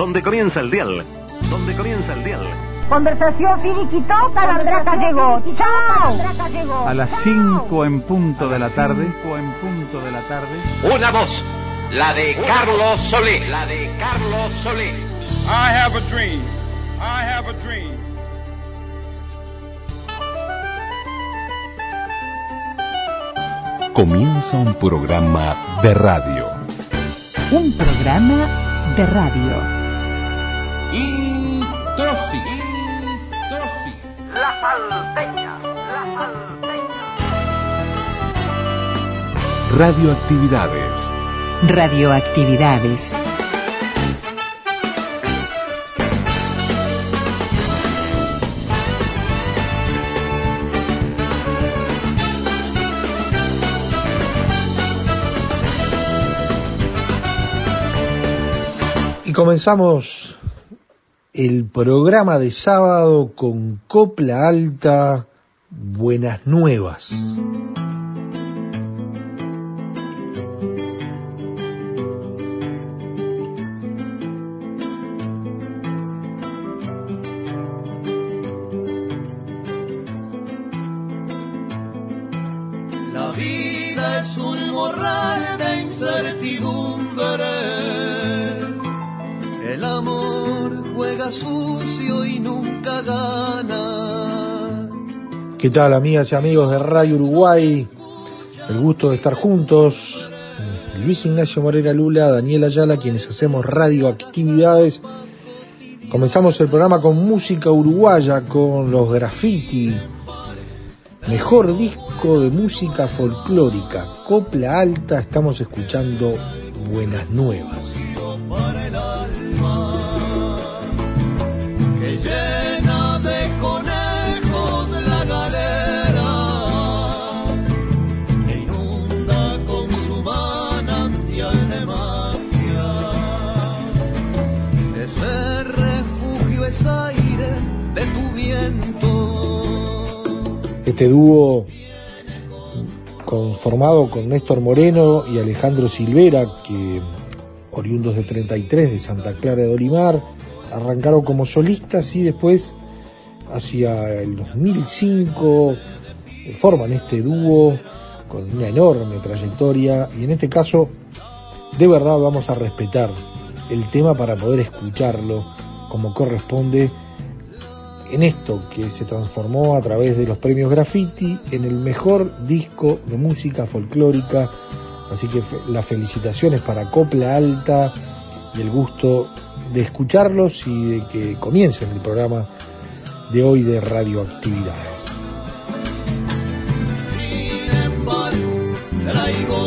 donde comienza el dial, donde comienza el dial. Conversación finiquitó, Calandraca llegó. ¡Chao! A las 5 en punto de la tarde, 5 en punto de la tarde. Una voz, la de Carlos Solé, la de Carlos Solé. I have a dream. I have a dream. Comienza un programa de radio. Un programa de radio. Introsi. La salteña, la salteña. Radioactividades. Radioactividades. Y comenzamos el programa de sábado con Copla Alta, Buenas Nuevas. Sucio y nunca gana. ¿Qué tal amigas y amigos de Radio Uruguay? El gusto de estar juntos. Luis Ignacio Morera Lula, Daniel Ayala, quienes hacemos radioactividades. Comenzamos el programa con música uruguaya, con los graffiti. Mejor disco de música folclórica, Copla Alta, estamos escuchando Buenas Nuevas. Este dúo conformado con Néstor Moreno y Alejandro Silvera, que oriundos de 33 de Santa Clara de Olimar, arrancaron como solistas y después hacia el 2005 eh, forman este dúo con una enorme trayectoria y en este caso de verdad vamos a respetar el tema para poder escucharlo como corresponde en esto que se transformó a través de los premios Graffiti en el mejor disco de música folclórica. Así que las felicitaciones para Copla Alta y el gusto de escucharlos y de que comiencen el programa de hoy de radioactividades. Sin embargo, traigo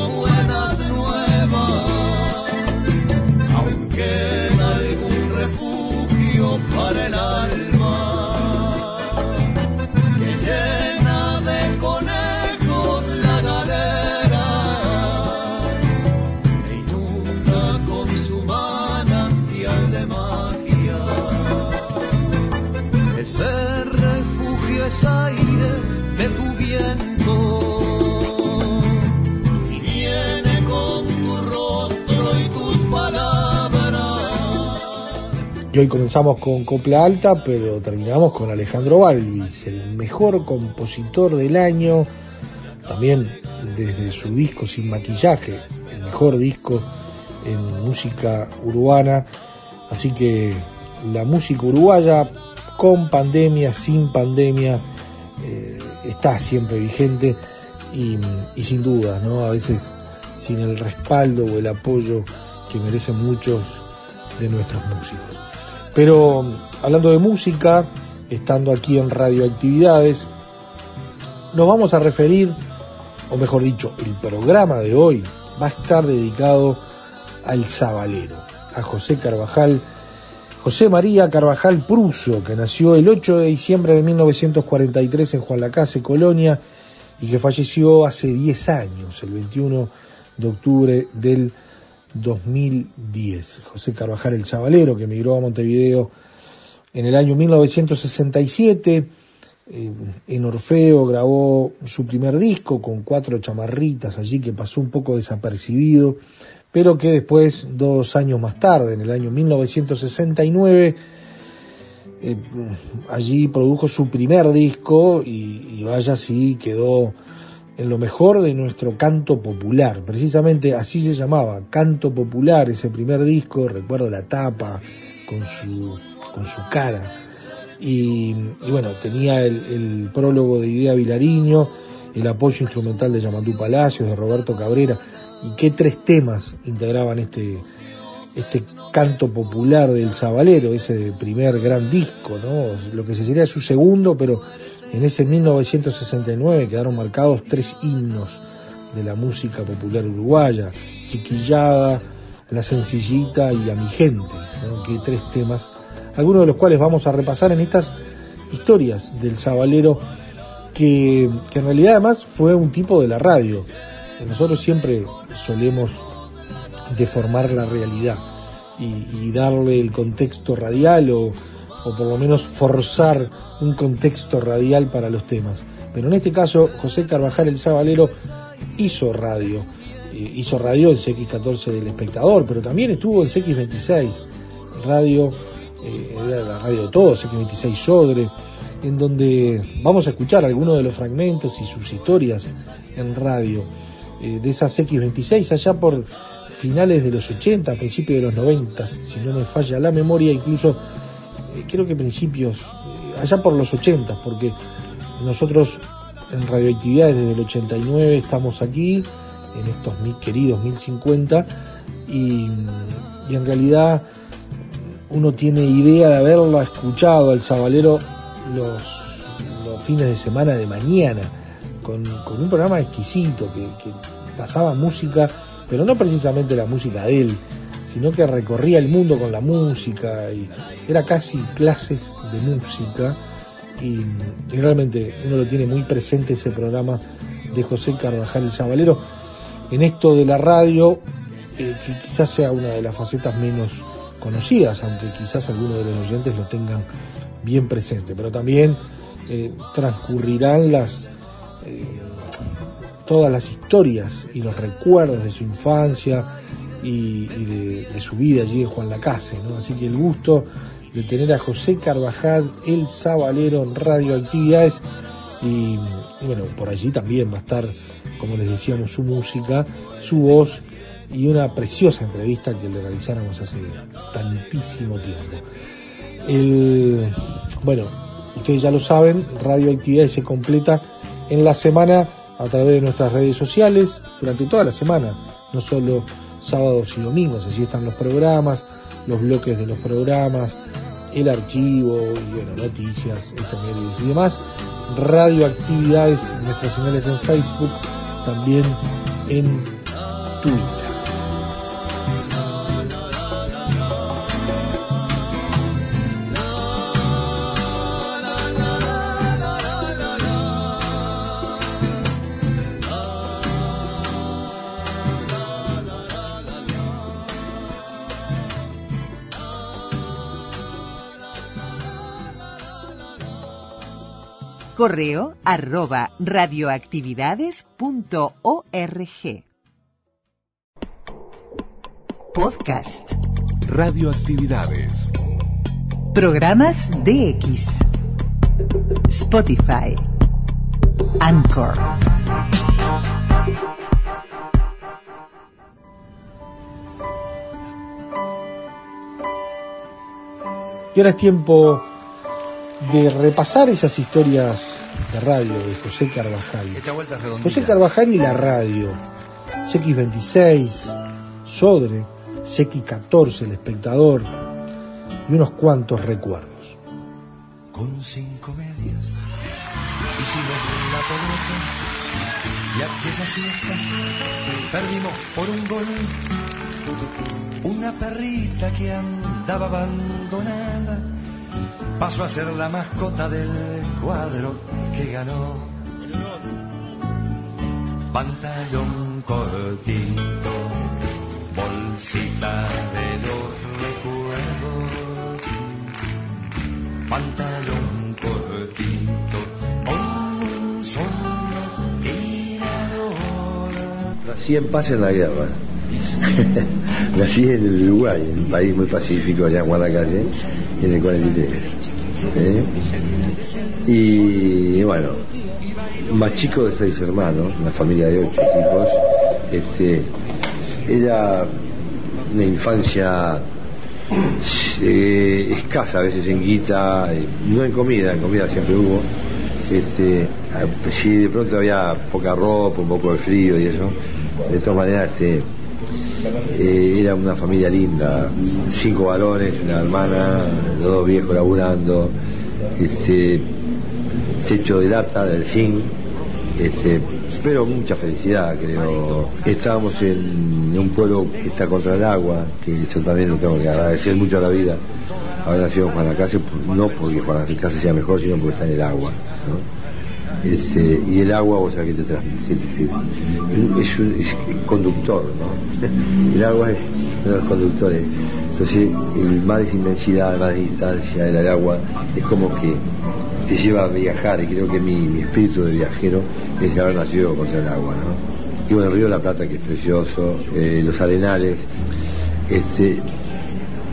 de tu viento y viene con tu rostro y tus palabras. Y hoy comenzamos con Copla Alta, pero terminamos con Alejandro Balvis, el mejor compositor del año, también desde su disco Sin Maquillaje, el mejor disco en música urbana. Así que la música uruguaya, con pandemia, sin pandemia, eh, está siempre vigente y, sin duda, ¿no? A veces sin el respaldo o el apoyo que merecen muchos de nuestros músicos. Pero hablando de música, estando aquí en Radioactividades, nos vamos a referir, o mejor dicho, el programa de hoy va a estar dedicado al Zabalero, a José Carvajal, José María Carvajal Pruso, que nació el 8 de diciembre de 1943 en Juan Lacase, Colonia, y que falleció hace 10 años, el 21 de octubre del 2010. José Carvajal el Zabalero, que emigró a Montevideo en el año 1967. eh, en Orfeo grabó su primer disco con cuatro chamarritas allí que pasó un poco desapercibido, pero que después, dos años más tarde, en el año 1969, eh, allí produjo su primer disco y, vaya si quedó en lo mejor de nuestro canto popular. Precisamente así se llamaba, Canto Popular, ese primer disco, recuerdo la tapa con su, con su cara. Y, bueno, tenía el, prólogo de Idea Vilariño, el apoyo instrumental de Yamandú Palacios, de Roberto Cabrera, y qué tres temas integraban este, este canto popular del Sabalero, ese primer gran disco, ¿no? Lo que se sería su segundo, pero en ese 1969 quedaron marcados tres himnos de la música popular uruguaya, Chiquillada, La Sencillita y A mi gente, ¿no? que tres temas, algunos de los cuales vamos a repasar en estas historias del Sabalero, que, que en realidad además fue un tipo de la radio. Nosotros siempre solemos deformar la realidad y, darle el contexto radial o, o por lo menos forzar un contexto radial para los temas. Pero en este caso, José Carvajal el Sabalero hizo radio, eh, hizo radio en CX14 del espectador, pero también estuvo en CX26, radio, eh, la radio de todos, CX26 Sodre, en donde vamos a escuchar algunos de los fragmentos y sus historias en radio eh, de esas X26 allá por finales de los 80, principios de los 90, si no me falla la memoria, incluso eh, creo que principios, eh, allá por los 80, porque nosotros en radioactividades desde el 89 estamos aquí, en estos mil queridos 1050, y, y en realidad uno tiene idea de haberlo escuchado al Sabalero los, los fines de semana de mañana, con, un programa exquisito que, que, pasaba música, pero no precisamente la música de él, sino que recorría el mundo con la música y era casi clases de música. Y, y realmente uno lo tiene muy presente ese programa de José Carvajal el Sabalero en esto de la radio eh, que quizás sea una de las facetas menos conocidas, aunque quizás algunos de los oyentes lo tengan bien presente, pero también eh, transcurrirán las eh, todas las historias y los recuerdos de su infancia y, de, su vida allí en Juan Lacase, ¿no? Así que el gusto de tener a José Carvajal, el Sabalero en radioactividades y, y bueno, por allí también va a estar, como les decíamos, su música, su voz y una preciosa entrevista que le realizáramos hace tantísimo tiempo. El, bueno, ustedes ya lo saben, Radioactividades se completa en la semana a través de nuestras redes sociales, durante toda la semana, no solo sábados y domingos, así están los programas, los bloques de los programas, el archivo, y bueno, noticias, efemérides y demás. Radioactividades, nuestras señales en Facebook, también en Twitter. Correo arroba radioactividades.org. Podcast. Radioactividades. Programas DX. Spotify. Anchor. Y ahora es tiempo de repasar esas historias de radio de José Carvajal. José Carvajal y la radio. CX26, Sodre, CX14, El Espectador y unos cuantos recuerdos. Con cinco medias, hicimos la pelota y aquella siesta perdimos por un gol. Una perrita que andaba abandonada pasó a ser la mascota del cuadro que ganó. Pantalón cortito, bolsita de los recuerdos. Pantalón cortito, un solo tirador. Nací en paz en la guerra Nací en el Uruguay, en un país muy pacífico allá en Guadalcalle, en el 43. ¿eh? Y bueno, más chico de seis hermanos, una familia de ocho hijos, este, era una infancia eh, escasa a veces en guita, eh, no en comida, en comida siempre hubo. Este, si de pronto había poca ropa, un poco de frío y eso, de todas maneras este, eh, era una familia linda, cinco varones, una hermana, los dos viejos laburando, este, techo de lata, del zinc, este, pero mucha felicidad creo. Estábamos en un pueblo que está contra el agua, que eso también lo tengo que agradecer mucho a la vida. Haber nacido en Juan Lacase, no porque Juan Lacase sea mejor, sino porque está en el agua. Este, y el agua, o sea, que te transmite, es, un, conductor, ¿no? El agua es uno de los conductores. Entonces, el mar es inmensidad, más distancia, el agua es como que te lleva a viajar y creo que mi, espíritu de viajero es haber nacido contra el agua, ¿no? Y bueno, el río la Plata que es precioso, eh, los arenales, este,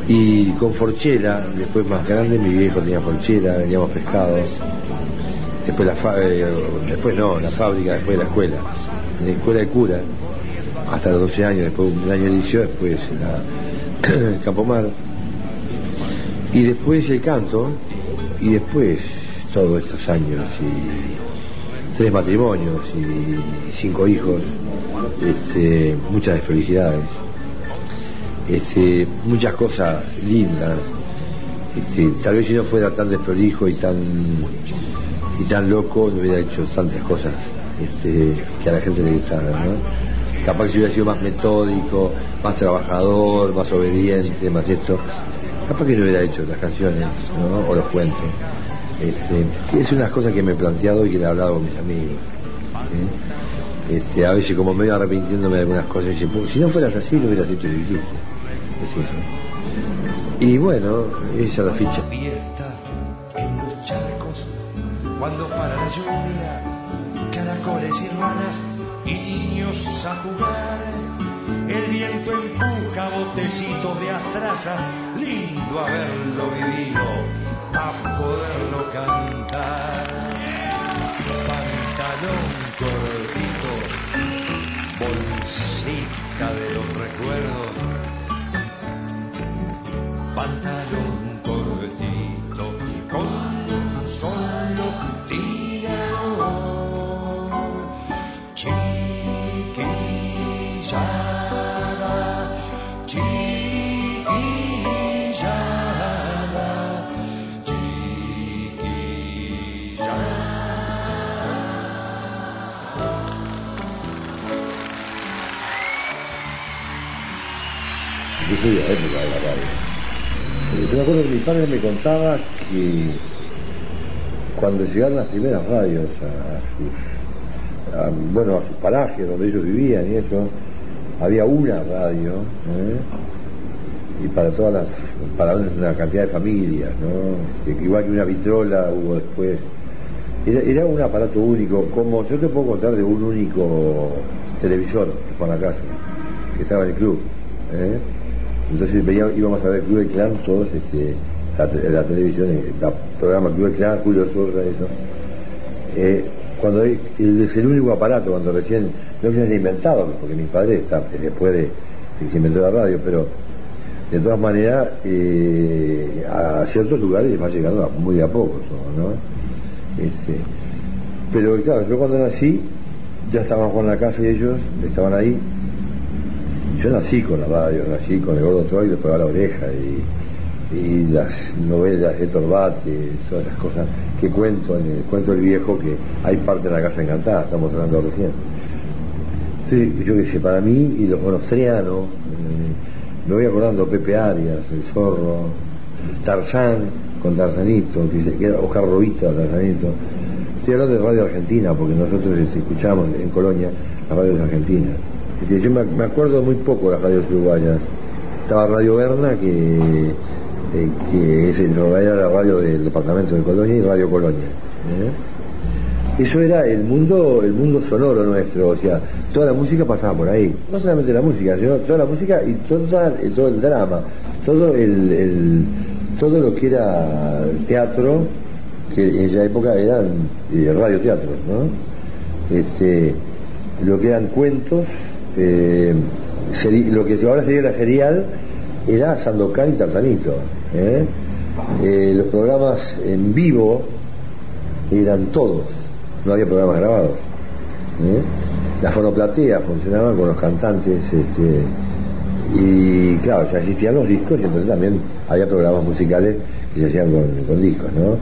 y con Forchera, después más grande, mi viejo tenía Forchera, veníamos pescados, después la fa- eh, después no, la fábrica, después la escuela, la escuela de cura, hasta los 12 años, después un año de después la, el Campomar, y después el canto, y después todos estos años y tres matrimonios y cinco hijos, este, muchas desfelicidades, este, muchas cosas lindas. Este, tal vez si no fuera tan desprolijo y tan y tan loco, no hubiera hecho tantas cosas este, que a la gente le gustara, ¿no? Capaz que si hubiera sido más metódico, más trabajador, más obediente, más esto, capaz que no hubiera hecho las canciones ¿no? o los cuentos. Este, es unas cosas que me he planteado y que le he hablado con mis amigos. ¿sí? Este, a veces como medio arrepintiéndome de algunas cosas, dice, "Pues, si no fueras así, no hubieras hecho lo hiciste. Es eso. Y bueno, esa es la ficha. El viento empuja botecitos de astraza, lindo haberlo vivido, a poderlo cantar. Pantalón cortito, bolsita de los recuerdos Soy de la radio. Yo me acuerdo que mi padre me contaba que cuando llegaron las primeras radios a, a sus, bueno, a sus parajes donde ellos vivían y eso, había una radio, ¿eh? y para todas las, para una cantidad de familias, ¿no? Este, igual que una vitrola hubo después. Era, un aparato único, como yo te puedo contar de un único televisor con la casa, que estaba en el club. ¿eh? Entonces veía- íbamos a ver Club del Clan, todos, este, la, te- la televisión, el programa Club del Clan, Julio Sosa, eso. Eh, cuando el- el único aparato, cuando recién, no que se haya inventado, porque mi padre está después de, de que se inventó la radio, pero de todas maneras, eh, a ciertos lugares va llegando a- muy de a poco todo, ¿no? Este, pero claro, yo cuando nací, ya estaban con la casa y ellos estaban ahí. Yo nací con la radio, nací con el gordo Troy, después a la oreja y, las novelas de Torbate, todas esas cosas que cuento en el cuento del viejo que hay parte de la casa encantada, estamos hablando recién. Entonces, yo qué sé, para mí y los bonostrianos, eh, me voy acordando Pepe Arias, el zorro, Tarzán con Tarzanito, que era Oscar Robita, Tarzanito. Estoy hablando de Radio Argentina, porque nosotros este, escuchamos en Colonia las radios argentinas. Este, yo me, me acuerdo muy poco de las radios uruguayas. Estaba Radio Berna, que, eh, que es era la radio del departamento de Colonia, y Radio Colonia. ¿eh? Eso era el mundo, el mundo sonoro nuestro, o sea, toda la música pasaba por ahí. No solamente la música, sino toda la música y toda, todo el drama, todo el, el- todo lo que era teatro, que en esa época eran eh, radioteatros, ¿no? Este, lo que eran cuentos, seri- lo que ahora sería la serial, era Sandokan y Tarzanito. ¿eh? Eh, los programas en vivo eran todos, no había programas grabados. ¿eh? La fonoplatea funcionaba con los cantantes, este, y claro, ya existían los discos y entonces también había programas musicales que se hacían con, con discos, ¿no?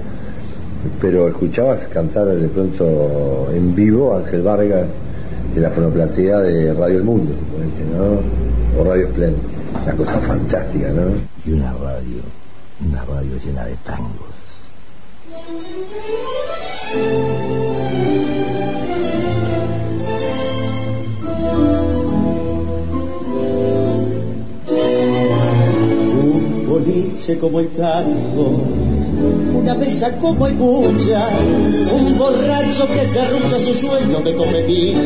Pero escuchabas cantar de pronto en vivo Ángel Vargas de la fonoplatea de Radio El Mundo, suponete, ¿no? O Radio Splend, una cosa fantástica, ¿no? Y una radio, una radio llena de tangos. Un boliche como el tango, una mesa como hay muchas, un borracho que se arrucha su sueño de competir.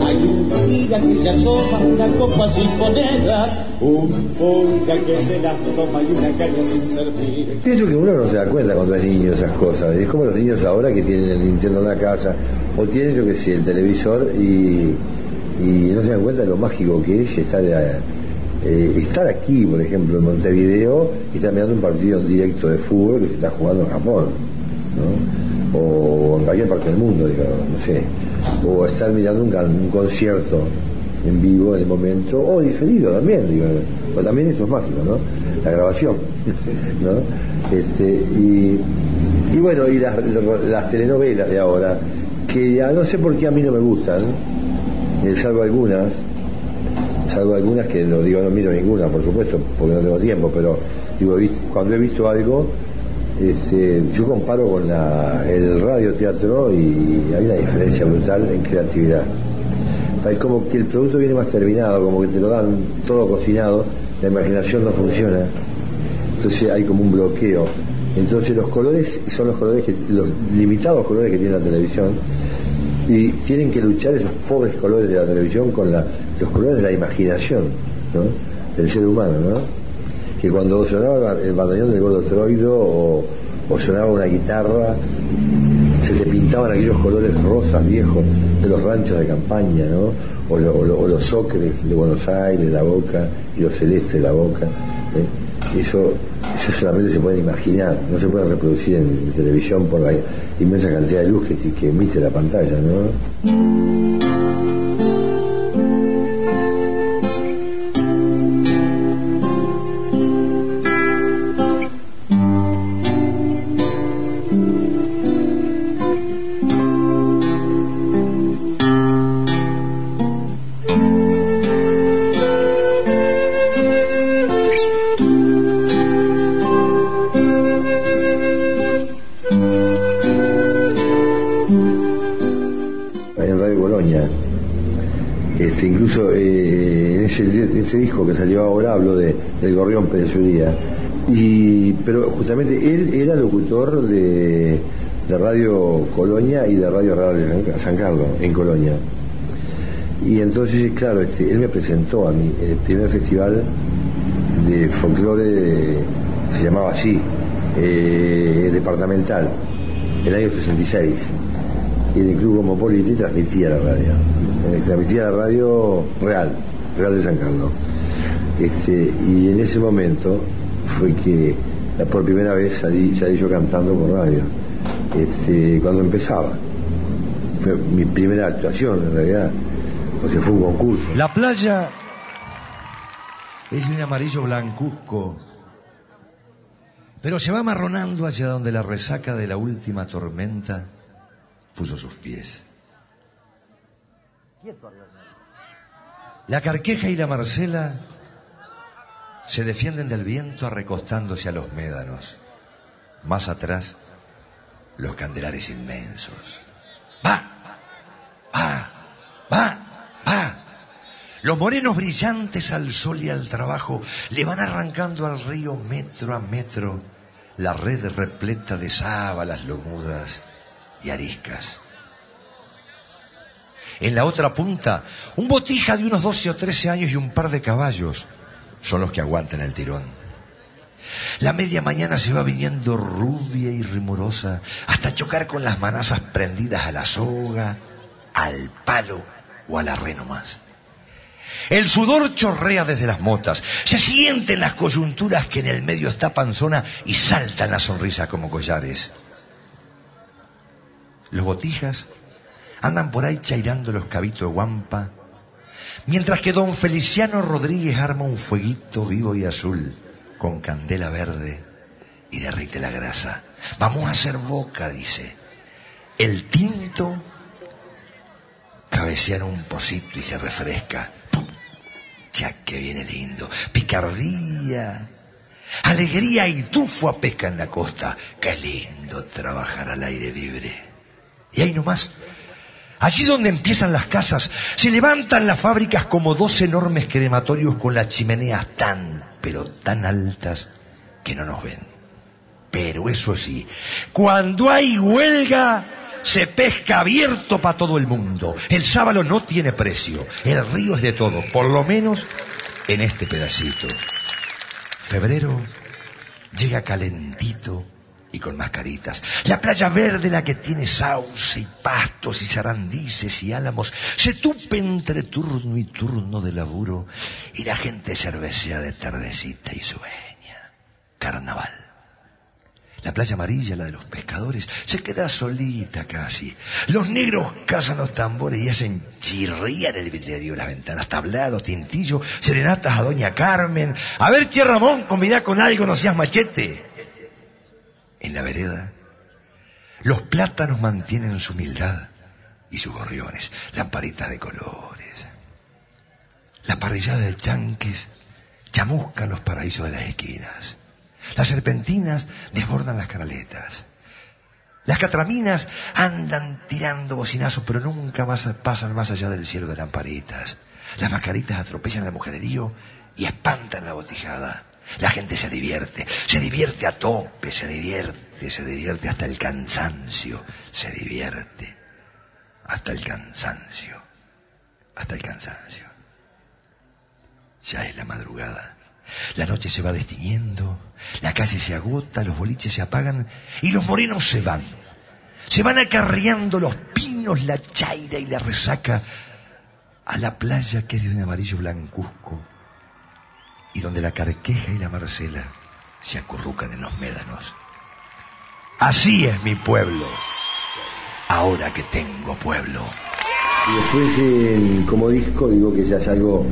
Hay un tira que se asoma, una copa sin monedas, un polka que se las toma y una caña sin servir. Pienso que uno no se da cuenta cuando es niño de esas cosas. Es como los niños ahora que tienen el Nintendo en la casa o tienen, yo que sé, el televisor y, no se dan cuenta de lo mágico que es estar, eh, estar aquí, por ejemplo, en Montevideo y estar mirando un partido en directo de fútbol que se está jugando en Japón. ¿no? O en cualquier parte del mundo, digamos, no sé. O estar mirando un, un concierto en vivo en el momento, o diferido también, digo, pero también eso es mágico, ¿no? La grabación, ¿no? Este, y, y bueno, y las, las telenovelas de ahora, que ya no sé por qué a mí no me gustan, eh, salvo algunas, salvo algunas que no digo no miro ninguna, por supuesto, porque no tengo tiempo, pero digo, cuando he visto algo, este, yo comparo con la, el radioteatro y hay una diferencia brutal en creatividad. Es como que el producto viene más terminado, como que te lo dan todo cocinado, la imaginación no funciona, entonces hay como un bloqueo. Entonces los colores son los colores que, los limitados colores que tiene la televisión, y tienen que luchar esos pobres colores de la televisión con los colores de la imaginación ¿no? del ser humano, ¿no? que cuando sonaba el batallón del gordo Troilo o, o sonaba una guitarra, se te pintaban aquellos colores rosas viejos de los ranchos de campaña, ¿no? o los ocres de Buenos Aires, la boca, y los celestes de la boca. ¿eh? Eso, solamente se puede imaginar, no se puede reproducir en, en televisión por la inmensa cantidad de luz que, que emite la pantalla. ¿no? Que salió ahora hablo de, del Gorrión Pérez Y, pero justamente él era locutor de, de Radio Colonia y de Radio Radio San Carlos, en Colonia. Y entonces, claro, este, él me presentó a mí el primer festival de folclore, se llamaba así, eh, departamental, el año 66 y en el Club Cosmopolita transmitía la radio. Eh, transmitía la radio real, real de San Carlos. Este, y en ese momento fue que la- por primera vez salí, salí yo cantando por radio, este, cuando empezaba. Fue mi primera actuación en realidad, o sea, fue un concurso. La playa es un amarillo blancuzco, pero se va amarronando hacia donde la resaca de la última tormenta puso sus pies. La carqueja y la marcela se defienden del viento recostándose a los médanos. Más atrás, los candelares inmensos. ¡Va! ¡Va! ¡Va! ¡Va! Los morenos brillantes al sol y al trabajo le van arrancando al río metro a metro la red repleta de sábalas lomudas y ariscas. En la otra punta, un botija de unos 12 o 13 años y un par de caballos son los que aguantan el tirón. La media mañana se va viniendo rubia y rumorosa hasta chocar con las manazas prendidas a la soga, al palo o a la re nomás. El sudor chorrea desde las motas, se sienten las coyunturas que en el medio está panzona y saltan la sonrisa como collares. Los botijas andan por ahí chairando los cabitos de guampa, mientras que don Feliciano Rodríguez arma un fueguito vivo y azul con candela verde y derrite la grasa. Vamos a hacer boca, dice. El tinto cabecea en un pocito y se refresca. ¡Pum! Ya que viene lindo. Picardía, alegría y tufo a pesca en la costa. Qué lindo trabajar al aire libre. Y ahí nomás, Allí donde empiezan las casas, se levantan las fábricas como dos enormes crematorios con las chimeneas tan, pero tan altas que no nos ven. Pero eso sí, cuando hay huelga, se pesca abierto para todo el mundo. El sábalo no tiene precio. El río es de todo, por lo menos en este pedacito. Febrero llega calentito y con mascaritas. La playa verde, la que tiene sauce y pastos y zarandices y álamos, se tupe entre turno y turno de laburo y la gente cervecea de tardecita y sueña. Carnaval. La playa amarilla, la de los pescadores, se queda solita casi. Los negros cazan los tambores y hacen chirriar el vidrio, las ventanas, tablado, tintillo, serenatas a doña Carmen. A ver, che Ramón, convidá con algo, no seas machete en la vereda, los plátanos mantienen su humildad y sus gorriones, lamparitas de colores. La parrillada de chanques chamuscan los paraísos de las esquinas. Las serpentinas desbordan las canaletas. Las catraminas andan tirando bocinazos, pero nunca más pasan más allá del cielo de lamparitas. Las mascaritas atropellan al mujererío y espantan la botijada. La gente se divierte, se divierte a tope, se divierte, se divierte hasta el cansancio, se divierte hasta el cansancio, hasta el cansancio. Ya es la madrugada. La noche se va destiñendo, la calle se agota, los boliches se apagan y los morenos se van. Se van acarreando los pinos, la chaira y la resaca a la playa que es de un amarillo blancuzco y donde la carqueja y la marcela se acurrucan en los médanos. Así es mi pueblo, ahora que tengo pueblo. Y después, como disco, digo que ya es algo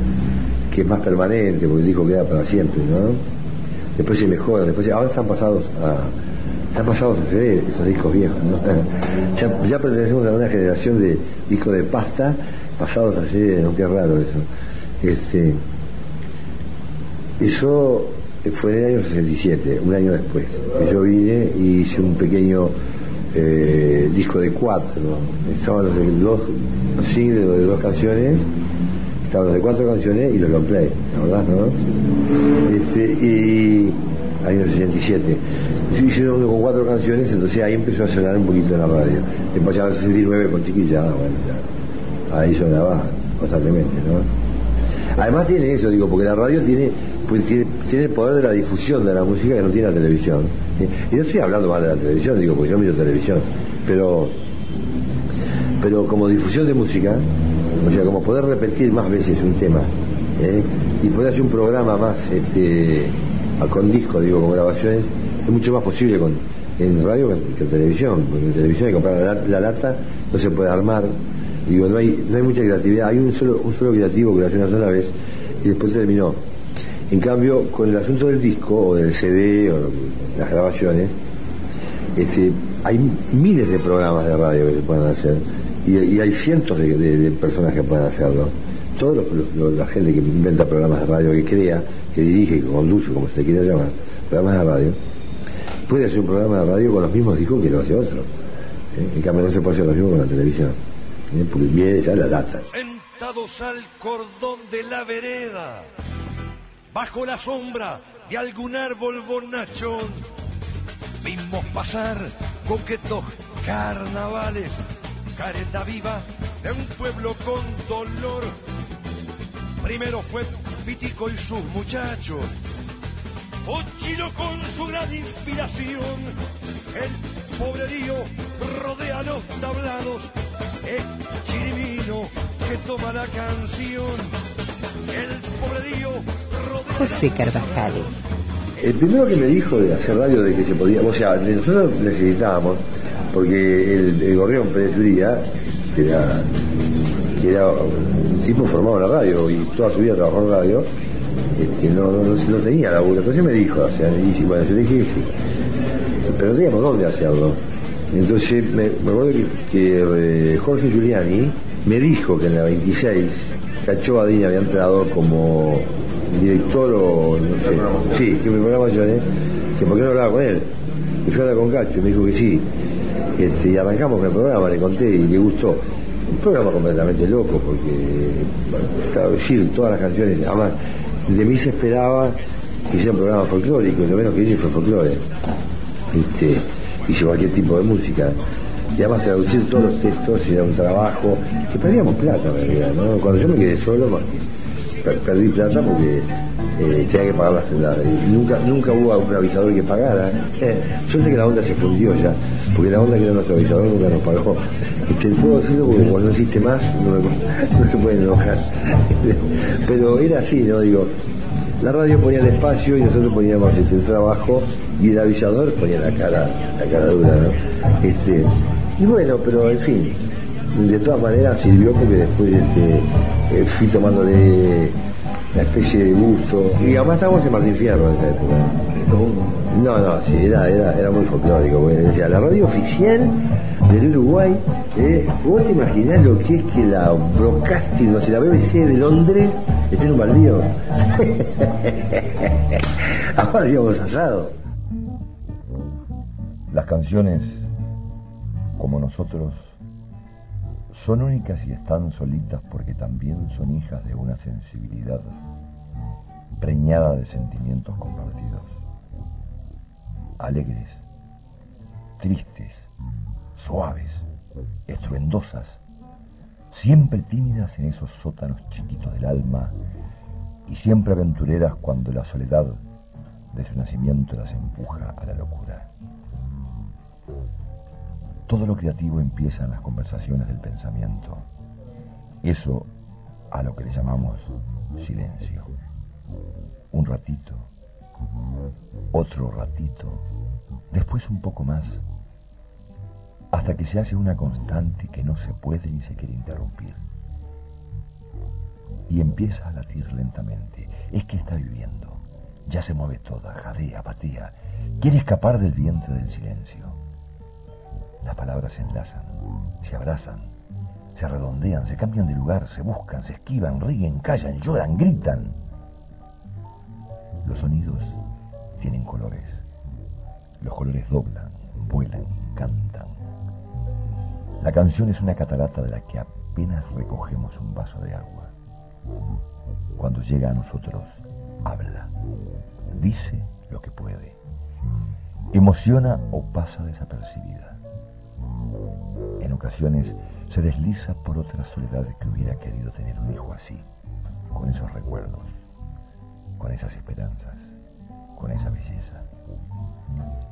que es más permanente, porque el disco queda para siempre, ¿no? Después se mejora, después ahora están pasados a, están pasados a CD, esos discos viejos, ¿no? Ya, ya, pertenecemos a una generación de discos de pasta pasados a CD, ¿no? Qué raro eso. Este, eso fue en el año 67, un año después. Yo vine y hice un pequeño eh, disco de cuatro. Estaban los de dos singles de dos canciones, estaban los de cuatro canciones y los long play, la verdad, ¿no? Este, y año 67. Yo hice uno con cuatro canciones, entonces ahí empezó a sonar un poquito en la radio. Después ya en el 69 con chiquilla, bueno, ya, ahí sonaba constantemente, ¿no? Además tiene eso, digo, porque la radio tiene pues tiene, el poder de la difusión de la música que no tiene la televisión. Y no estoy hablando más de la televisión, digo, porque yo miro televisión, pero, pero como difusión de música, o sea, como poder repetir más veces un tema, ¿eh? y poder hacer un programa más este, con disco, digo, con grabaciones, es mucho más posible con, en radio que, en televisión, porque en televisión hay que comprar la, lata, no se puede armar, digo, no hay, no hay mucha creatividad, hay un solo, un solo creativo que lo hace una sola vez y después terminó en cambio, con el asunto del disco o del CD o las grabaciones, este, hay miles de programas de radio que se pueden hacer y, hay cientos de, personas que pueden hacerlo. Toda la gente que inventa programas de radio, que crea, que dirige, que conduce, como se le quiera llamar, programas de radio, puede hacer un programa de radio con los mismos discos que lo hace otro. ¿eh? En cambio, no se puede hacer lo mismo con la televisión. ¿eh? Porque viene ya la data. Sentados al cordón de la vereda bajo la sombra de algún árbol bonachón. Vimos pasar coquetos carnavales careta viva de un pueblo con dolor. Primero fue Pitico y sus muchachos, Ochilo con su gran inspiración, el pobrerío rodea los tablados, es Chirimino que toma la canción, el pobrerío José Carvajal. El primero que me dijo de hacer radio de que se podía, o sea, nosotros necesitábamos, porque el, el Gorrión Pérez que era, que era un tipo formado en la radio y toda su vida trabajó en radio, este, no, no, no, tenía laburo. Entonces me dijo, o sea, y bueno, yo le dije que sí. Pero no teníamos dónde hacerlo. Entonces me, me acuerdo que, que, eh, Jorge Giuliani me dijo que en la 26 Cacho Badini había entrado como director o no sé, sí, que me programa yo, ¿eh? que por qué no hablaba con él. Y fui a hablar con Cacho y me dijo que sí. Este, y arrancamos con el programa, le conté y le gustó. Un programa completamente loco porque bueno, decir, todas las canciones, además de mí se esperaba que hiciera un programa folclórico y lo menos que hice fue folclore. Este, hice cualquier tipo de música. Y además traducir todos los textos era un trabajo que perdíamos plata en realidad, ¿no? Cuando yo me quedé solo per- perdí plata porque eh, tenía que pagar las y nunca nunca hubo un avisador que pagara. Eh, suerte que la onda se fundió ya porque la onda que era nuestro avisador nunca nos pagó. Este, puedo decirlo porque como no existe más no se pueden enojar. Pero era así no digo la radio ponía el espacio y nosotros poníamos este, el trabajo y el avisador ponía la cara la cara dura ¿no? este, y bueno pero en fin de todas maneras sirvió porque después este, eh, fui tomándole la especie de gusto. Y además estábamos en Martín Fierro en esa época. No, no, sí, era, era, era muy folclórico. decía, la radio oficial del Uruguay, eh, vos te imaginás lo que es que la broadcasting, no sé, la BBC de Londres esté en un baldío. Ahora íbamos asado. Las canciones, como nosotros, son únicas y están solitas porque también son hijas de una sensibilidad preñada de sentimientos compartidos. Alegres, tristes, suaves, estruendosas, siempre tímidas en esos sótanos chiquitos del alma y siempre aventureras cuando la soledad de su nacimiento las empuja a la locura. Todo lo creativo empieza en las conversaciones del pensamiento. Eso a lo que le llamamos silencio. Un ratito, otro ratito, después un poco más, hasta que se hace una constante que no se puede ni se quiere interrumpir. Y empieza a latir lentamente. Es que está viviendo. Ya se mueve toda, jadea, patea. Quiere escapar del vientre del silencio. Las palabras se enlazan, se abrazan, se redondean, se cambian de lugar, se buscan, se esquivan, ríen, callan, lloran, gritan. Los sonidos tienen colores. Los colores doblan, vuelan, cantan. La canción es una catarata de la que apenas recogemos un vaso de agua. Cuando llega a nosotros, habla, dice lo que puede, emociona o pasa desapercibida. En ocasiones se desliza por otra soledad que hubiera querido tener un hijo así, con esos recuerdos, con esas esperanzas, con esa belleza.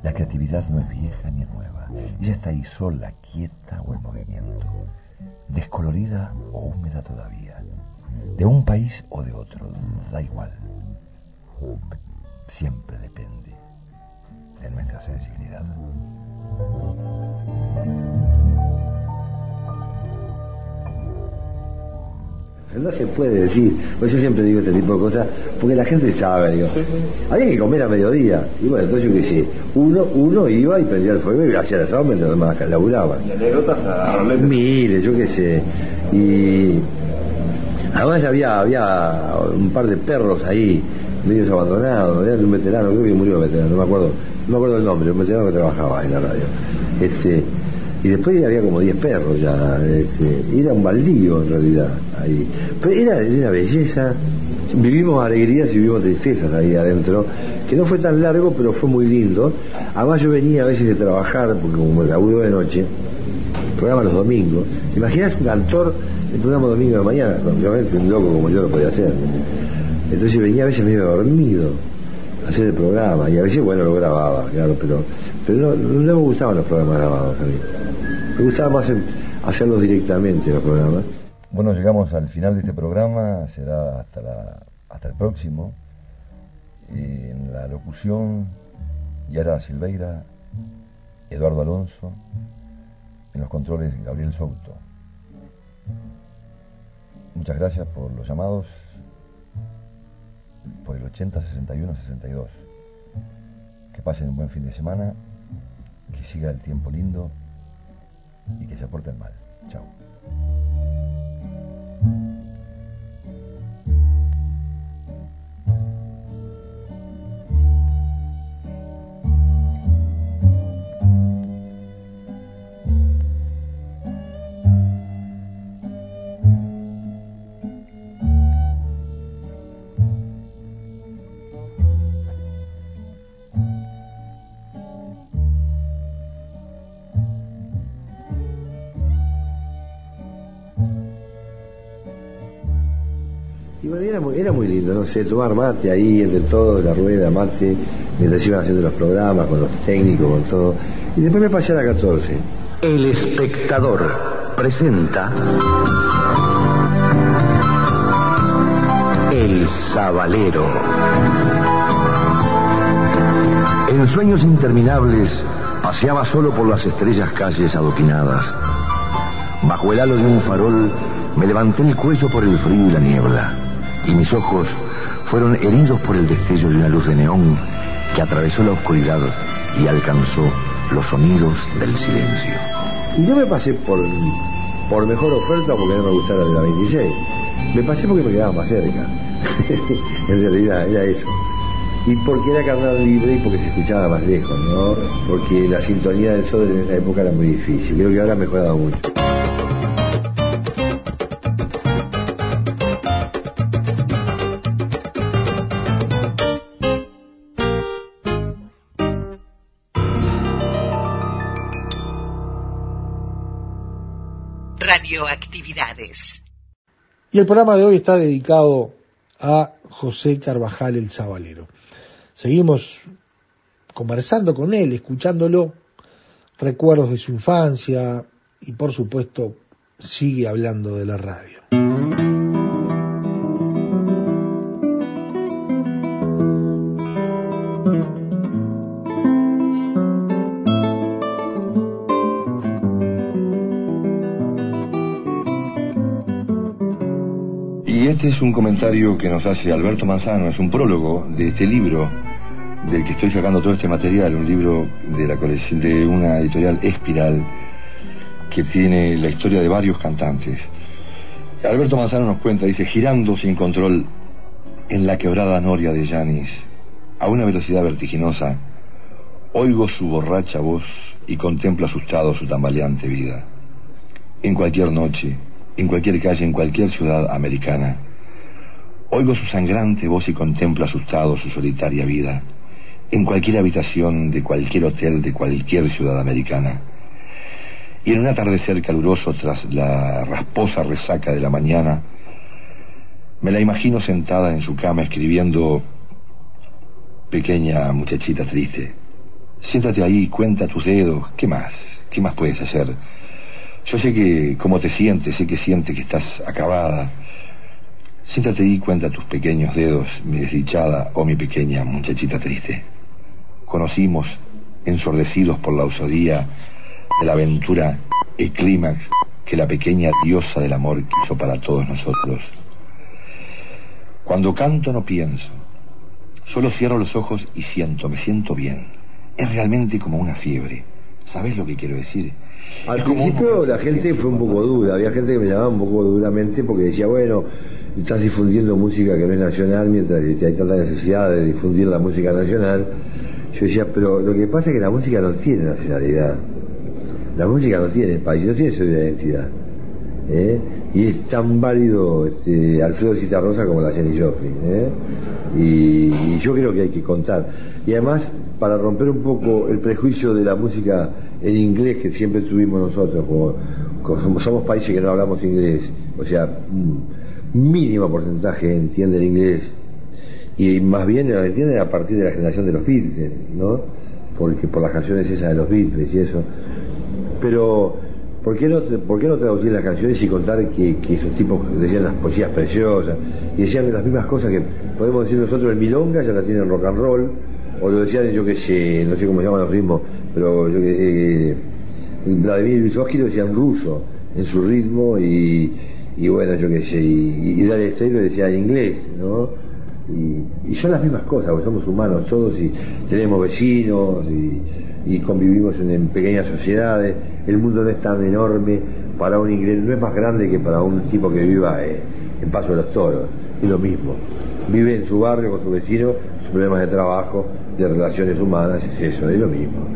La creatividad no es vieja ni nueva, ella está ahí sola, quieta o en movimiento, descolorida o húmeda todavía, de un país o de otro, da igual. Siempre depende de nuestra sensibilidad. No se puede decir, pues yo siempre digo este tipo de cosas, porque la gente sabe, digo, había que comer a mediodía, y bueno, entonces yo qué sé, uno, uno iba y prendía el fuego y hacía asado mientras los demás laburaban. Y anécdotas a Miles, yo qué sé, y además había, había un par de perros ahí, medios abandonados, era un veterano, creo que murió el veterano, no me acuerdo, no me acuerdo el nombre, un veterano que trabajaba en la radio. Este, y después había como 10 perros ya, este, era un baldío en realidad ahí. Pero era una belleza, vivimos alegrías y vivimos tristezas ahí adentro, que no fue tan largo, pero fue muy lindo. Además yo venía a veces de trabajar, porque como laburo de noche, programa los domingos. ¿Te imaginas un cantor el programa domingo de mañana? Obviamente un loco como yo lo podía hacer. Entonces venía a veces medio dormido a hacer el programa y a veces, bueno, lo grababa, claro, pero, pero no, me gustaban los programas grabados a mí. Me gustaba más hacerlos directamente los programas. Bueno, llegamos al final de este programa, será hasta, la, hasta el próximo. En la locución, Yara Silveira, Eduardo Alonso, en los controles, Gabriel Souto. Muchas gracias por los llamados, por el 80 61 62. Que pasen un buen fin de semana, que siga el tiempo lindo y que se aporten mal. Chao. Era muy, lindo, no sé, tomar mate ahí entre todos, la rueda, mate, mientras iban haciendo los programas, con los técnicos, con todo. Y después me pasé a la 14. El espectador presenta El Sabalero. En sueños interminables paseaba solo por las estrellas calles adoquinadas. Bajo el halo de un farol me levanté el cuello por el frío y la niebla, y mis ojos fueron heridos por el destello de una luz de neón que atravesó la oscuridad y alcanzó los sonidos del silencio. Y no me pasé por, por mejor oferta porque no me gustara de la 26. Me pasé porque me quedaba más cerca. en realidad era eso. Y porque era carnal libre y porque se escuchaba más lejos, ¿no? Porque la sintonía del Soder en esa época era muy difícil. Creo que ahora ha mejorado mucho. Radioactividades. Y el programa de hoy está dedicado a José Carvajal el Zabalero. Seguimos conversando con él, escuchándolo, recuerdos de su infancia y por supuesto sigue hablando de la radio. Este es un comentario que nos hace Alberto Manzano, es un prólogo de este libro del que estoy sacando todo este material, un libro de la colección de una editorial Espiral que tiene la historia de varios cantantes. Alberto Manzano nos cuenta, dice, girando sin control en la quebrada noria de Yanis, a una velocidad vertiginosa, oigo su borracha voz y contemplo asustado su tambaleante vida. En cualquier noche, en cualquier calle, en cualquier ciudad americana, oigo su sangrante voz y contemplo asustado su solitaria vida. En cualquier habitación de cualquier hotel de cualquier ciudad americana. Y en un atardecer caluroso tras la rasposa resaca de la mañana, me la imagino sentada en su cama escribiendo, pequeña muchachita triste, siéntate ahí, cuenta tus dedos, ¿qué más? ¿Qué más puedes hacer? Yo sé que cómo te sientes, sé que sientes que estás acabada. Siéntate ahí, cuenta tus pequeños dedos, mi desdichada o mi pequeña muchachita triste. Conocimos, ensordecidos por la osadía de la aventura y clímax que la pequeña diosa del amor quiso para todos nosotros. Cuando canto no pienso, solo cierro los ojos y siento, me siento bien. Es realmente como una fiebre. ¿Sabes lo que quiero decir? Al principio la gente fue un poco dura, había gente que me llamaba un poco duramente porque decía, bueno, estás difundiendo música que no es nacional mientras hay tanta necesidad de difundir la música nacional. Yo decía, pero lo que pasa es que la música no tiene nacionalidad. La música no tiene país, no tiene su identidad. ¿eh? y es tan válido este, Alfredo Citarrosa como la Jenny Joplin. ¿eh? Y, y yo creo que hay que contar. Y además, para romper un poco el prejuicio de la música en inglés que siempre tuvimos nosotros, como, somos, países que no hablamos inglés, o sea, un mínimo porcentaje entiende el inglés, y más bien lo entienden a partir de la generación de los Beatles, ¿no? Porque por las canciones esas de los Beatles y eso. Pero, ¿por qué no, por qué no traducir las canciones y contar que, esos tipos decían las poesías preciosas y decían las mismas cosas que podemos decir nosotros en Milonga, ya las tienen en rock and roll, o lo decían yo que sé, no sé cómo se llaman los ritmos, pero yo que eh, Vladimir Vysotsky lo decía en ruso, en su ritmo, y, bueno, yo qué sé, y, y Dale lo decía en inglés, ¿no? Y, son las mismas cosas, porque somos humanos todos y tenemos vecinos y, convivimos en, pequeñas sociedades. El mundo no es tan enorme para un inglés, no es más grande que para un tipo que viva eh, en Paso de los Toros, es lo mismo. Vive en su barrio con su vecino, sus problemas de trabajo, de relaciones humanas, es eso, es lo mismo.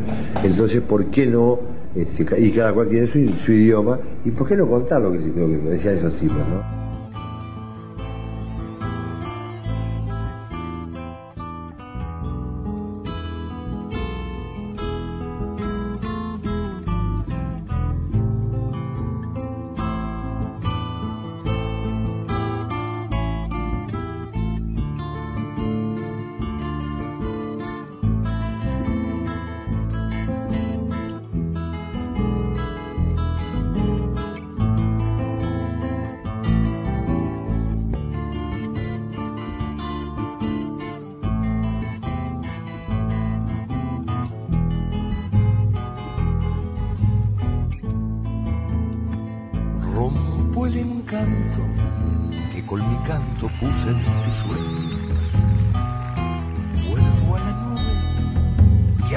Entonces, ¿por qué no? Este, y cada cual tiene su, su, idioma, ¿y por qué no contar lo que, lo que decían esos tipos, no?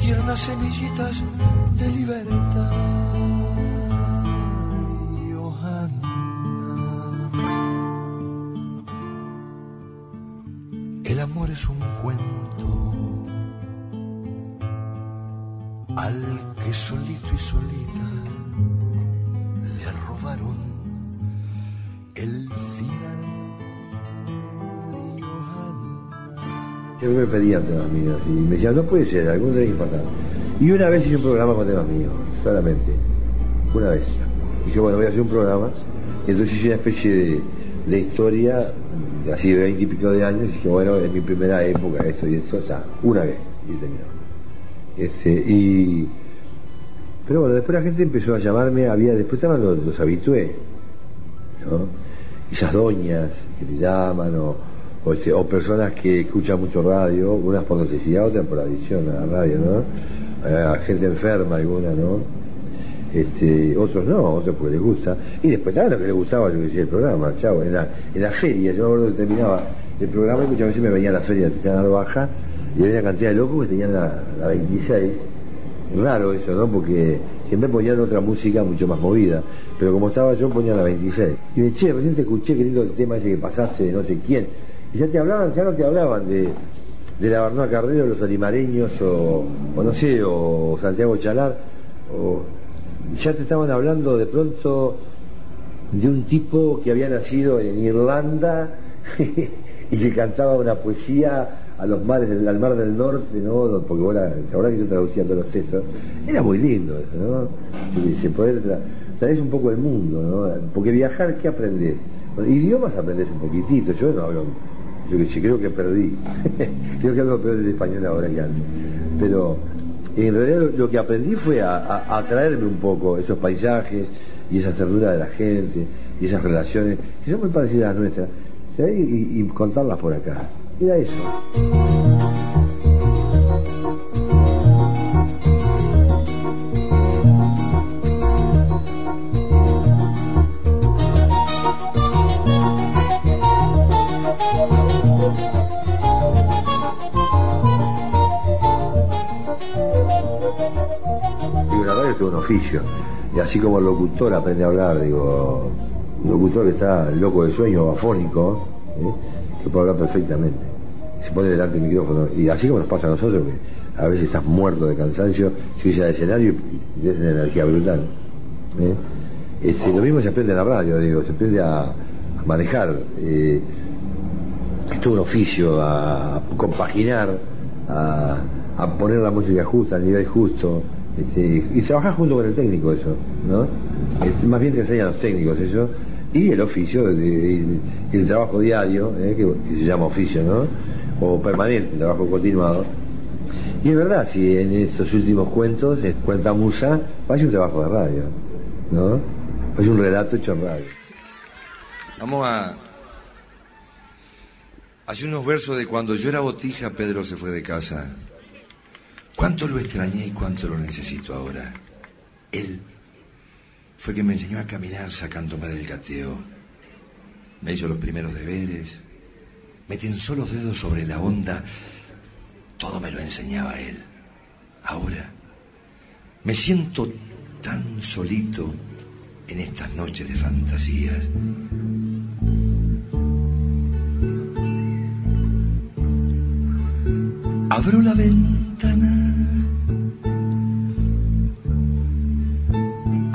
tiernas semillitas de libertad. Siempre me pedían temas míos y me decían, no puede ser, algún día que Y una vez hice un programa con temas míos, solamente. Una vez. Dije, bueno, voy a hacer un programa. Y entonces hice una especie de, historia, de así de veinte y pico de años, y dije, bueno, en mi primera época, esto y esto, o sea, una vez, y terminó. Este, y, pero bueno, después la gente empezó a llamarme, había, después estaban los, los habitués, ¿no? Esas doñas que te llaman, o o, este, o, personas que escuchan mucho radio, unas por necesidad, otras por adicción a la radio, ¿no? A gente enferma alguna, ¿no? Este, otros no, otros porque les gusta. Y después también lo que les gustaba, yo decía, el programa, chavo, en la, en la feria, yo me acuerdo que terminaba el programa y muchas veces me venía a la feria de Titana Baja y había una cantidad de locos que tenían la, la 26. Raro eso, ¿no? Porque siempre ponían otra música mucho más movida. Pero como estaba yo, ponía la 26. Y me che, recién te escuché, qué lindo el tema ese que pasaste de no sé quién ya te hablaban, ya no te hablaban de, de la Barnoa Carrero, los olimareños, o, no sé, o Santiago Chalar, o ya te estaban hablando de pronto de un tipo que había nacido en Irlanda y que cantaba una poesía a los mares del, al mar del norte, ¿no? Porque ahora, ahora que yo traducía todos los textos, era muy lindo eso, ¿no? Se poder tra traes un poco el mundo, ¿no? Porque viajar, ¿qué aprendes? Idiomas aprendes un poquitito, yo no hablo yo que creo que perdí. creo que hablo peor del español ahora que antes. Pero en realidad lo, que aprendí fue a, atraerme un poco esos paisajes y esa ternura de la gente y esas relaciones que son muy parecidas a las nuestras y contarlas por acá. Era eso. Y así como el locutor aprende a hablar, digo, un locutor que está loco de sueño afónico, ¿eh? que puede hablar perfectamente. Se pone delante del micrófono. Y así como nos pasa a nosotros, que a veces estás muerto de cansancio, subís al escenario y tienes una energía brutal. ¿eh? Este, lo mismo se aprende en la radio, digo, se aprende a, manejar. Eh, es un oficio, a compaginar, a, a poner la música justa, al nivel justo. Este, y trabajar junto con el técnico eso, ¿no? Este, más bien te enseñan los técnicos eso. Y el oficio, de- el trabajo diario, ¿eh? que, se llama oficio, ¿no? O permanente, trabajo continuado. Y es verdad, si en estos últimos cuentos, cuenta Musa, parece un trabajo de radio, ¿no? Parece un relato hecho en radio. Vamos a hacer unos versos de cuando yo era botija, Pedro se fue de casa. Cuánto lo extrañé y cuánto lo necesito ahora. Él fue quien me enseñó a caminar sacándome del gateo. Me hizo los primeros deberes. Me tensó los dedos sobre la onda. Todo me lo enseñaba él. Ahora me siento tan solito en estas noches de fantasías. Abro la ventana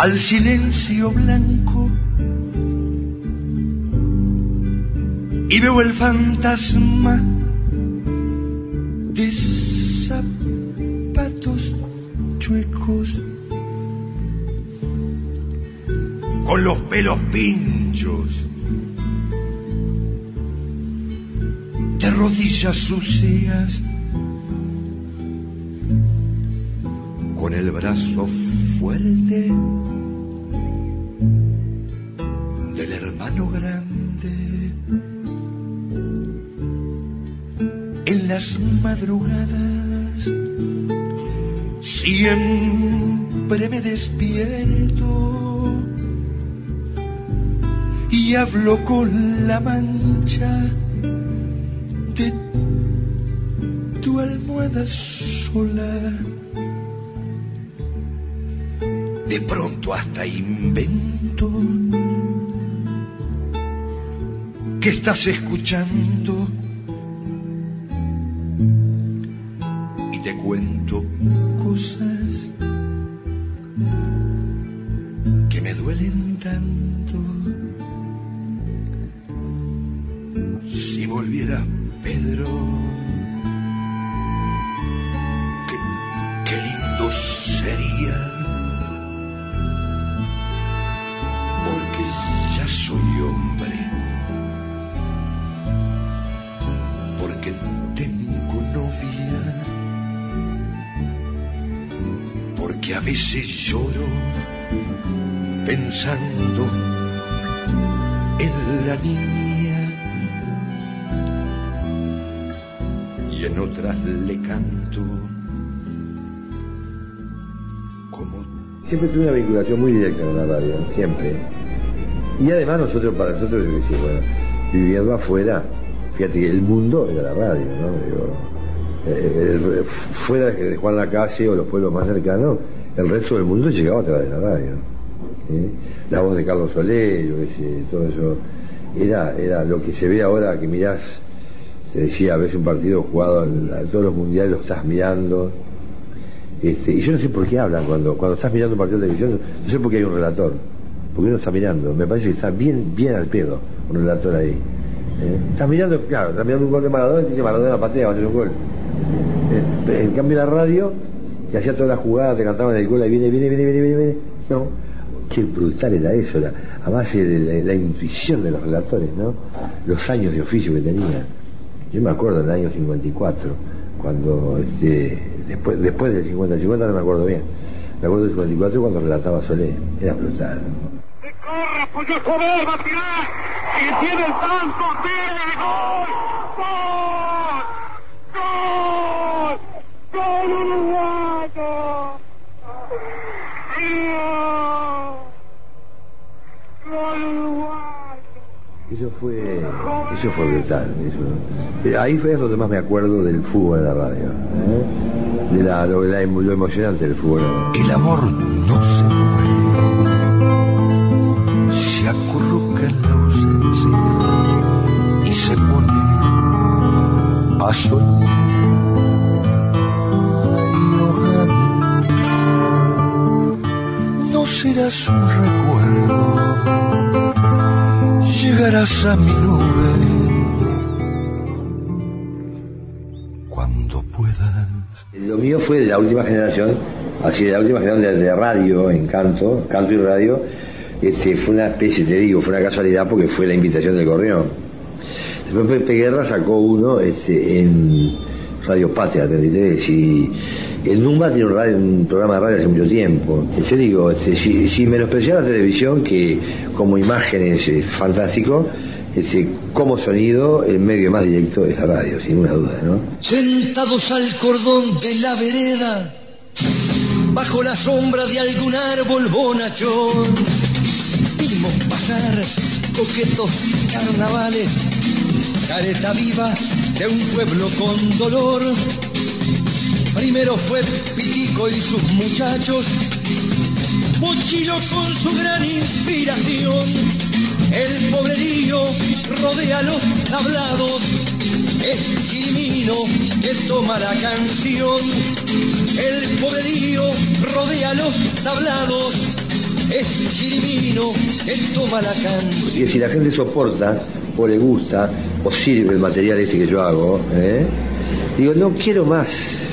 al silencio blanco. Y veo el fantasma de zapatos chuecos. Con los pelos pinchos. De rodillas sucias el brazo fuerte del hermano grande. En las madrugadas siempre me despierto y hablo con la mancha de tu almohada sola. De pronto hasta invento que estás escuchando una vinculación muy directa con la radio, siempre. Y además nosotros, para nosotros, yo decía, bueno, viviendo afuera, fíjate que el mundo era la radio, ¿no? Digo, eh, el- fuera de Juan la Calle o los pueblos más cercanos, el resto del mundo llegaba a través de la radio. La voz de Carlos sé, todo eso, era, era lo que se ve ahora que mirás, se decía a veces un partido jugado en todos los mundiales, lo estás mirando. Este, y yo no sé por qué hablan cuando, cuando estás mirando un partido de televisión, no sé por qué hay un relator, porque uno está mirando, me parece que está bien, bien al pedo un relator ahí. ¿eh? Estás mirando, claro, estás mirando un gol de Maradona y te dice Maradona patea, va a hacer un gol. Eh, pero en cambio la radio te hacía toda la jugada, te cantaban el gol, y viene, viene, viene, viene, viene, viene. No, qué brutal era eso, además eh, la, la intuición de los relatores, ¿no? Los años de oficio que tenía. Yo me acuerdo en el año 54, cuando este, después, después del 50, 50 no me acuerdo bien. Me acuerdo del 54 cuando relataba Solé, era brutal. ¡Corra, pues Sober va a tirar! ¡Y tiene el tanto! ¡Tiene gol! ¡Gol! ¡Gol! ¡Gol uruguayo! ¡Gol! ¡Gol uruguayo! Eso fue, eso fue brutal. Eso. Eh, Ahí fue donde más me acuerdo del fútbol en la radio. ¿eh? de la, lo, la- lo emocionante del fútbol. El amor no se muere, se acurruca en la ausencia y se pone a soñar. No serás un recuerdo, llegarás a mi nube cuando puedas. Lo mío fue de la última generación, así de la última generación de, radio, en canto, canto y radio. Este, fue una especie, te digo, fue una casualidad porque fue la invitación del Correón. Después Pepe Guerra sacó uno este, en Radio Patria 33 y el Numba tiene un, programa de radio hace mucho tiempo. Serio digo, este, si, si menospreciar la televisión, que como imágenes es fantástico, este, como sonido, el medio más directo es la radio, sin una duda, ¿no? Sentados al cordón de la vereda, bajo la sombra de algún árbol bonachón, vimos pasar coquetos carnavales, careta viva de un pueblo con dolor. Primero fue Pitico y sus muchachos, Mochilo con su gran inspiración. El pobrerío rodea los tablados, es Chirimino que toma la canción. El pobrerío rodea los tablados, es Chirimino que toma la canción. Y si la gente soporta, o le gusta, o sirve el material este que yo hago, ¿eh? digo, no quiero más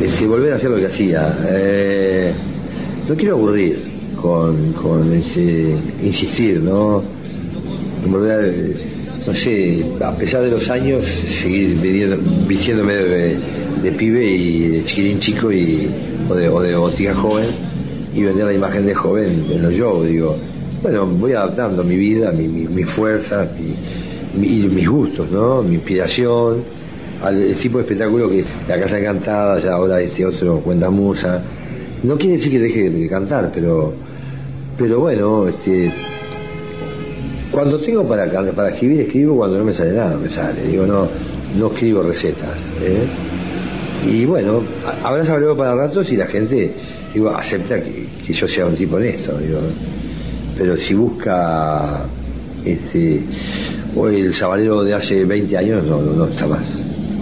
este, volver a hacer lo que hacía. eh, no quiero aburrir con, con ese insistir, ¿no? Volver a, no sé, a pesar de los años, seguir viniendo- de, pibe y de chiquirín chico y, o, de, o de botica joven y vender la imagen de joven en los shows, digo. Bueno, voy adaptando mi vida, mi, mi, mi fuerza mi- mis gustos, ¿no? Mi inspiración, al tipo de espectáculo que La Casa Encantada, ya ahora este otro Cuenta Musa. No quiere decir que deje de cantar, pero, pero bueno, este, cuando tengo para, para escribir, escribo, cuando no me sale nada, me sale. Digo, no, no escribo recetas. ¿eh? Y bueno, a- habrá sabreo para ratos y la gente digo, acepta que, yo sea un tipo honesto. Digo, pero si busca este, o el sabalero de hace 20 años, no, no está más.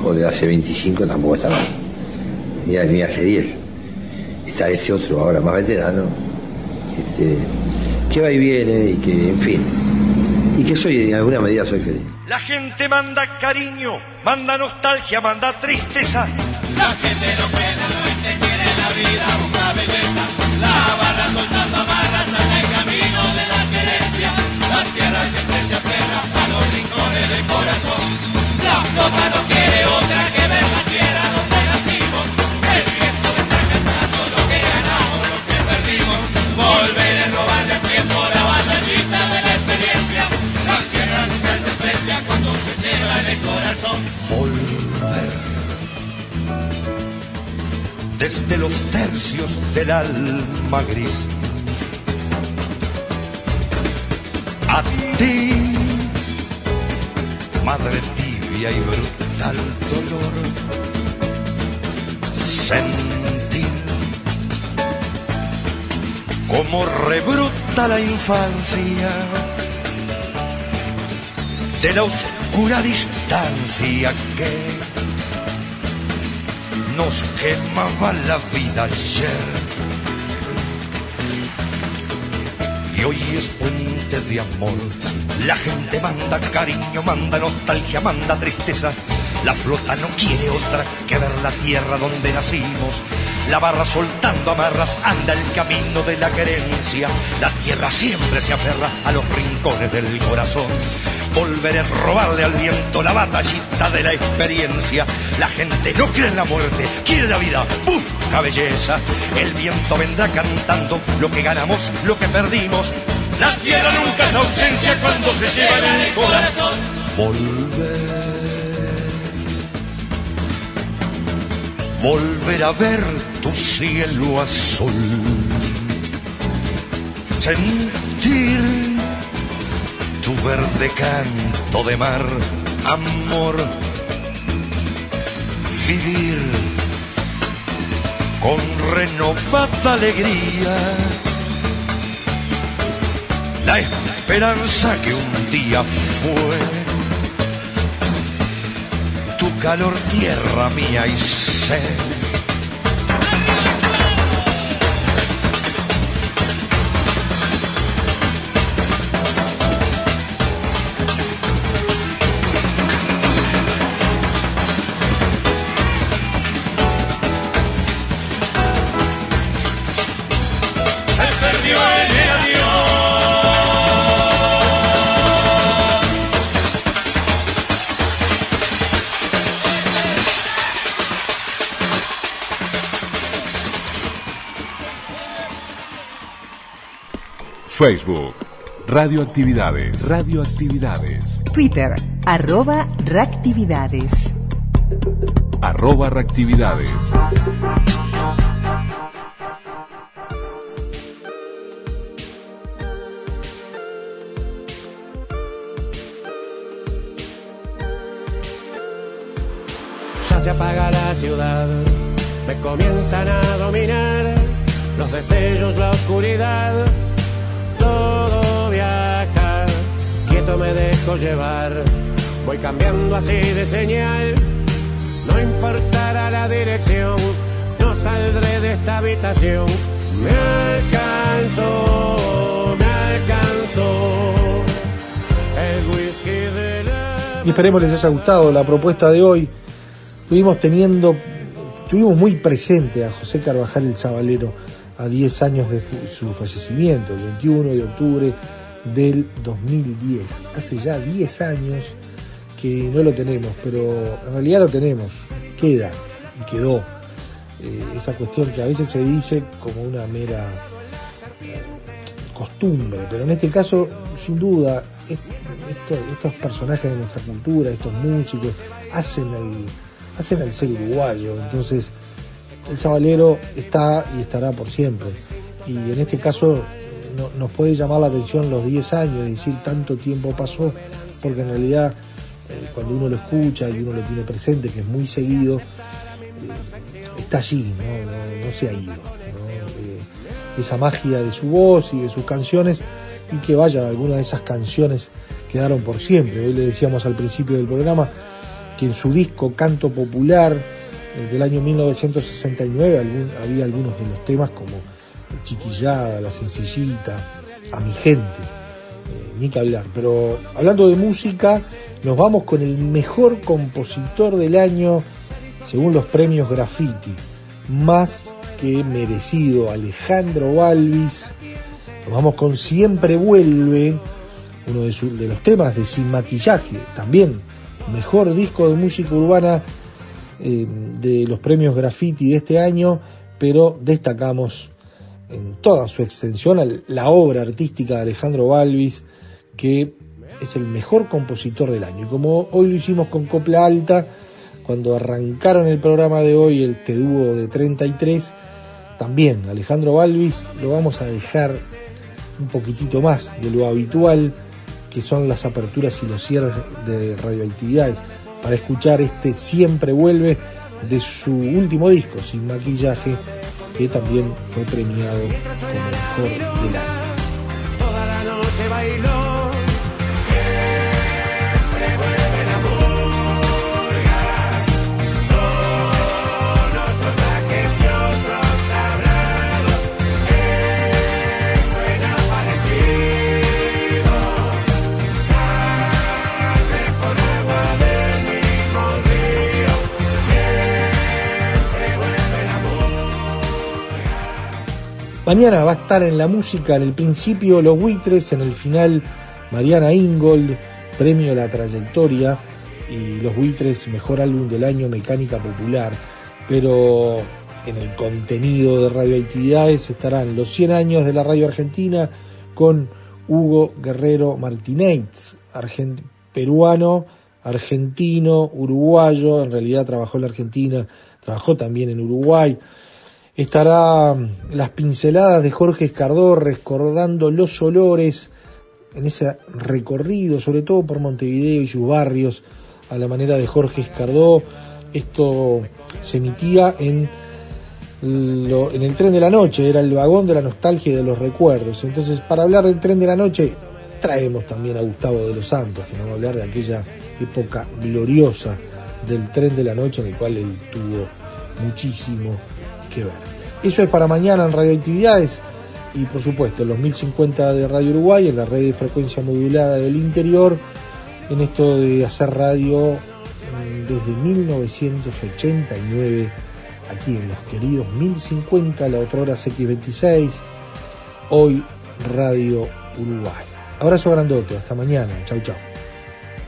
O de hace 25 tampoco está más. Ni, ni hace 10. Está ese otro ahora, más veterano, este, que va y viene y que, en fin, y que soy, en alguna medida soy feliz. La gente manda cariño, manda nostalgia, manda tristeza. La gente no pena, la gente quiere la vida, busca belleza. La barra soltando amarras en el camino de la querencia. La tierra siempre se aferra a los rincones del corazón. La flota no quiere otra que ver la tierra donde nacimos. El viento está cantando lo que ganamos, lo que perdimos. Volver a robarle el tiempo la batallita de la experiencia. La tierra nunca se aprecia cuando se lleva en el corazón. Volver. Desde los tercios del alma gris. A ti, madre y brutal dolor. Sentir como rebruta la infancia de la oscura distancia que nos quemaba la vida ayer. Y hoy es de amor. La gente manda cariño, manda nostalgia, manda tristeza. La flota no quiere otra que ver la tierra donde nacimos. La barra soltando amarras anda el camino de la querencia. La tierra siempre se aferra a los rincones del corazón. Volveré a robarle al viento la batallita de la experiencia. La gente no cree la muerte, quiere la vida, busca belleza. El viento vendrá cantando lo que ganamos, lo que perdimos. La tierra nunca es ausencia cuando se lleva en el corazón. Volver. Volver a ver tu cielo azul. Sentir tu verde canto de mar, amor, vivir con renovada alegría. La esperanza que un día fue tu calor, tierra mía y sed. Facebook. Radioactividades. Radioactividades. Twitter, arroba reactividades. Arroba reactividades. Ya se apaga la ciudad, me comienzan a dominar los destellos, la oscuridad, dejo llevar, voy cambiando así de señal, no importará la dirección, no saldré de esta habitación, me alcanzó, me alcanzó el whisky de la... Y esperemos les haya gustado la propuesta de hoy. Estuvimos teniendo, tuvimos muy presente a José Carvajal el Zabalero a 10 años de su fallecimiento, el 21 de octubre del 2010. Hace ya 10 años que no lo tenemos, pero en realidad lo tenemos, queda y quedó. Eh, esa cuestión que a veces se dice como una mera eh, costumbre, pero en este caso, sin duda, es- esto- estos personajes de nuestra cultura, estos músicos, hacen el, hacen el ser uruguayo. Entonces, el sabalero está y estará por siempre. Y en este caso, no- nos puede llamar la atención los 10 años, es decir, tanto tiempo pasó, porque en realidad, eh, cuando uno lo escucha y uno lo tiene presente, que es muy seguido, eh, está allí, no, no- se ha ido. Eh, esa magia de su voz y de sus canciones, y que vaya, algunas de esas canciones quedaron por siempre. Hoy le decíamos al principio del programa que en su disco Canto Popular del año 1969 algún- había algunos de los temas como Chiquillada, La Sencillita, A mi gente, eh, ni que hablar. Pero hablando de música, nos vamos con el mejor compositor del año según los premios Graffiti, más que merecido, Alejandro Balvis. Nos vamos con Siempre Vuelve, uno de, de los temas de Sin Maquillaje, también mejor disco de música urbana eh, de los premios Graffiti de este año, pero destacamos en toda su extensión la obra artística de Alejandro Balvis, que es el mejor compositor del año. Y como hoy lo hicimos con Copla Alta, cuando arrancaron el programa de hoy, el Te Dúo de 33, también Alejandro Balvis lo vamos a dejar un poquitito más de lo habitual, que son las aperturas y los cierres de radioactividades, para escuchar este Siempre Vuelve de su último disco, Sin Maquillaje, que también fue premiado como mejor la. Mañana va a estar en la música, en el principio Los Buitres, en el final Mariana Ingold, premio la trayectoria y Los Buitres, mejor álbum del año, Mecánica Popular. Pero en el contenido de radioactividades estarán los 100 años de la radio argentina con Hugo Guerrero Martínez, peruano, argentino, uruguayo, en realidad trabajó en la Argentina, trabajó también en Uruguay. Estará mm, las pinceladas de Jorge Escardó recordando los olores en ese recorrido, sobre todo por Montevideo y sus barrios, a la manera de Jorge Escardó. Esto se emitía en en el tren de la noche, era el vagón de la nostalgia y de los recuerdos. Entonces, para hablar del tren de la noche, traemos también a Gustavo de los Santos, que nos va a hablar de aquella época gloriosa del tren de la noche en el cual él tuvo muchísimo que ver. Eso es para mañana en Radioactividades y por supuesto en los 1050 de Radio Uruguay, en la red de frecuencia modulada del interior, en esto de hacer radio mm, desde 1989 aquí en los queridos 1050, la otra hora CX26, hoy Radio Uruguay. Abrazo grandote, hasta mañana, chau chau.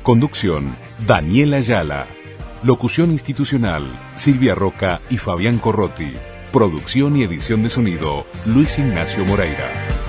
Conducción, Daniela Ayala. Locución institucional, Silvia Roca y Fabián Corrotti. Producción y edición de sonido, Luis Ignacio Moreira.